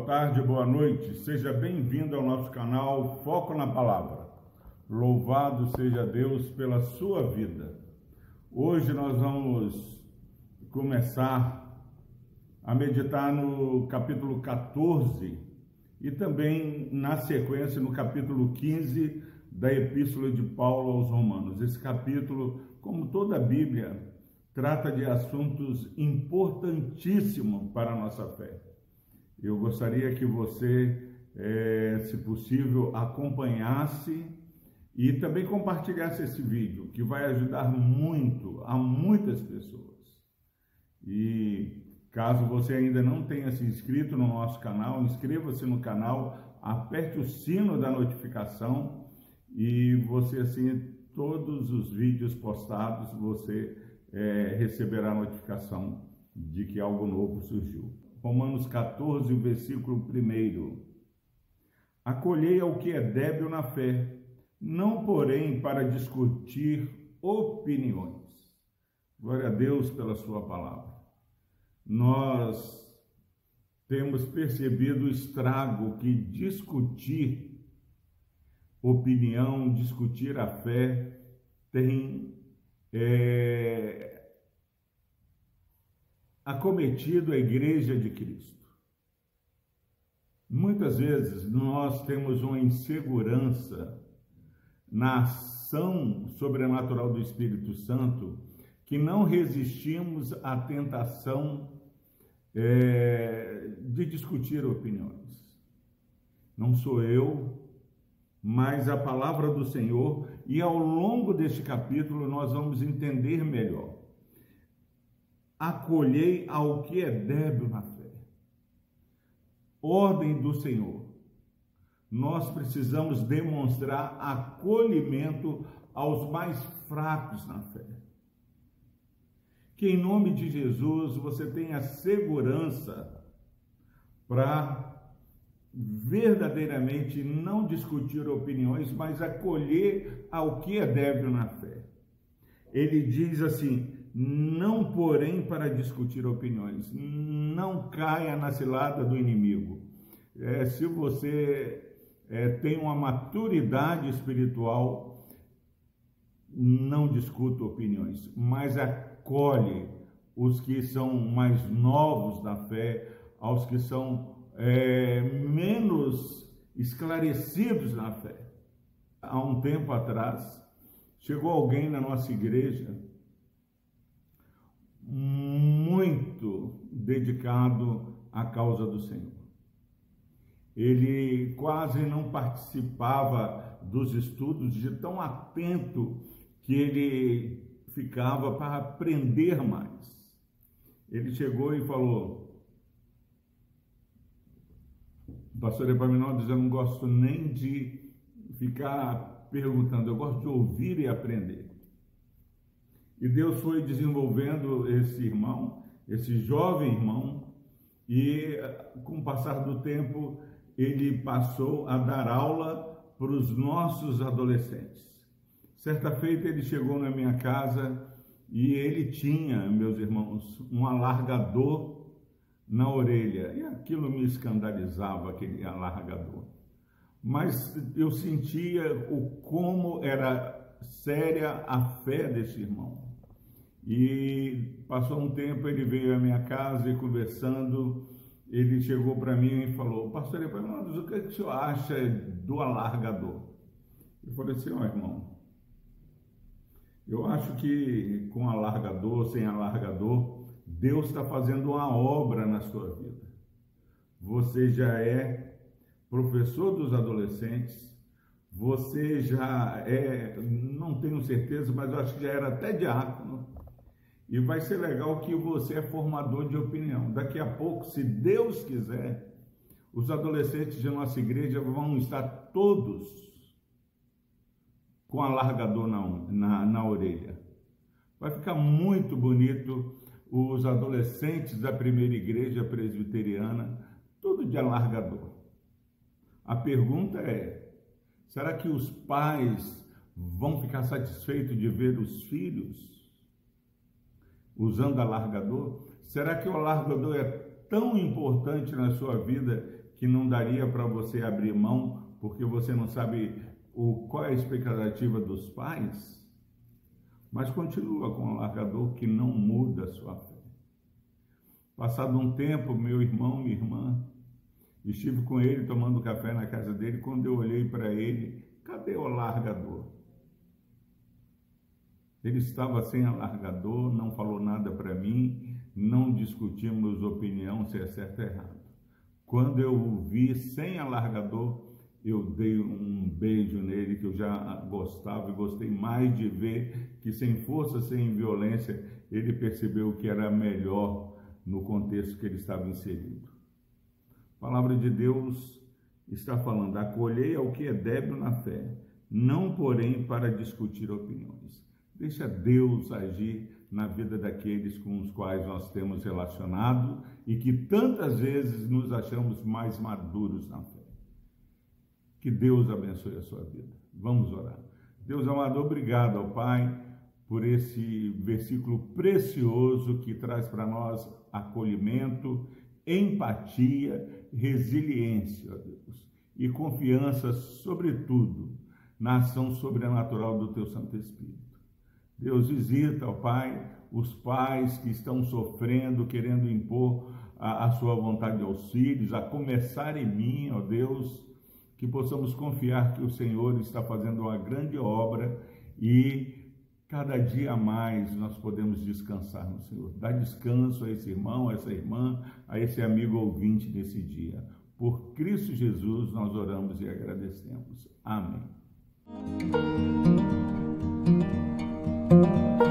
boa tarde, boa noite. Seja bem-vindo ao nosso canal Foco na Palavra. Louvado seja Deus pela sua vida. Hoje nós vamos começar a meditar no capítulo 14 e também na sequência no capítulo 15 da Epístola de Paulo aos Romanos. Esse capítulo, como toda a Bíblia, trata de assuntos importantíssimos para a nossa fé. Eu gostaria que você, é, se possível, acompanhasse e também compartilhasse esse vídeo, que vai ajudar muito a muitas pessoas. E caso você ainda não tenha se inscrito no nosso canal, inscreva-se no canal, aperte o sino da notificação e você assim todos os vídeos postados você é, receberá notificação de que algo novo surgiu. Romanos 14, versículo 1. Acolhei ao que é débil na fé, não porém para discutir opiniões. Glória a Deus pela sua palavra. Nós temos percebido o estrago que discutir opinião, discutir a fé tem é, acometido a igreja de Cristo. Muitas vezes nós temos uma insegurança na ação sobrenatural do Espírito Santo que não resistimos à tentação é, de discutir opiniões. Não sou eu, mas a palavra do Senhor, e ao longo deste capítulo nós vamos entender melhor. Acolhei ao que é débil na fé. Ordem do Senhor. Nós precisamos demonstrar acolhimento aos mais fracos na fé. Que em nome de Jesus você tenha segurança para verdadeiramente não discutir opiniões, mas acolher ao que é débil na fé. Ele diz assim: não porém para discutir opiniões, não caia na cilada do inimigo. É, se você é, tem uma maturidade espiritual, não discuta opiniões, mas acolhe os que são mais novos na fé, aos que são é, menos esclarecidos na fé. Há um tempo atrás, chegou alguém na nossa igreja muito dedicado à causa do Senhor. Ele quase não participava dos estudos, de tão atento que ele ficava para aprender mais. Ele chegou e falou: pastor Epaminondas, eu não gosto nem de ficar perguntando, eu gosto de ouvir e aprender. E Deus foi desenvolvendo esse irmão, esse jovem irmão, e com o passar do tempo, ele passou a dar aula para os nossos adolescentes. Certa feita ele chegou na minha casa e ele tinha, meus irmãos, um alargador na orelha. E aquilo me escandalizava, aquele alargador. Mas eu sentia o como era séria a fé desse irmão. E passou um tempo, ele veio à minha casa e conversando, ele chegou para mim e falou, pastor Epaminondas, o que, é que o senhor acha do alargador? Eu falei assim, ó oh, irmão, eu acho que com alargador, sem alargador, Deus está fazendo uma obra na sua vida. Você já é professor dos adolescentes, você já é, não tenho certeza, mas acho que já era até diácono. E vai ser legal que você é formador de opinião. Daqui a pouco, se Deus quiser, os adolescentes de nossa igreja vão estar todos com alargador na, na, na orelha. Vai ficar muito bonito os adolescentes da primeira igreja presbiteriana, tudo de alargador. A pergunta é: será que os pais vão ficar satisfeitos de ver os filhos usando alargador? Será que o alargador é tão importante na sua vida que não daria para você abrir mão porque você não sabe o, qual é a expectativa dos pais, mas continua com o largador que não muda a sua fé. Passado um tempo, meu irmão, minha irmã, estive com ele tomando café na casa dele. Quando eu olhei para ele, cadê o largador? Ele estava sem alargador, não falou nada para mim, não discutimos opinião se é certo ou errado. Quando eu o vi sem alargador, eu dei um beijo nele que eu já gostava e gostei mais de ver que sem força, sem violência, ele percebeu que era melhor no contexto que ele estava inserido. A palavra de Deus está falando: acolhei ao que é débil na fé, não porém para discutir opiniões. Deixa Deus agir na vida daqueles com os quais nós temos relacionado e que tantas vezes nos achamos mais maduros na fé. Que Deus abençoe a sua vida. Vamos orar. Deus amado, obrigado ao Pai por esse versículo precioso que traz para nós acolhimento, empatia, resiliência, ó Deus, e confiança, sobretudo, na ação sobrenatural do Teu Santo Espírito. Deus visita, ó Pai, os pais que estão sofrendo, querendo impor a, a sua vontade aos filhos, a começar em mim, ó Deus, que possamos confiar que o Senhor está fazendo uma grande obra e cada dia mais nós podemos descansar no Senhor. Dá descanso a esse irmão, a essa irmã, a esse amigo ouvinte nesse dia. Por Cristo Jesus nós oramos e agradecemos. Amém. Thank you.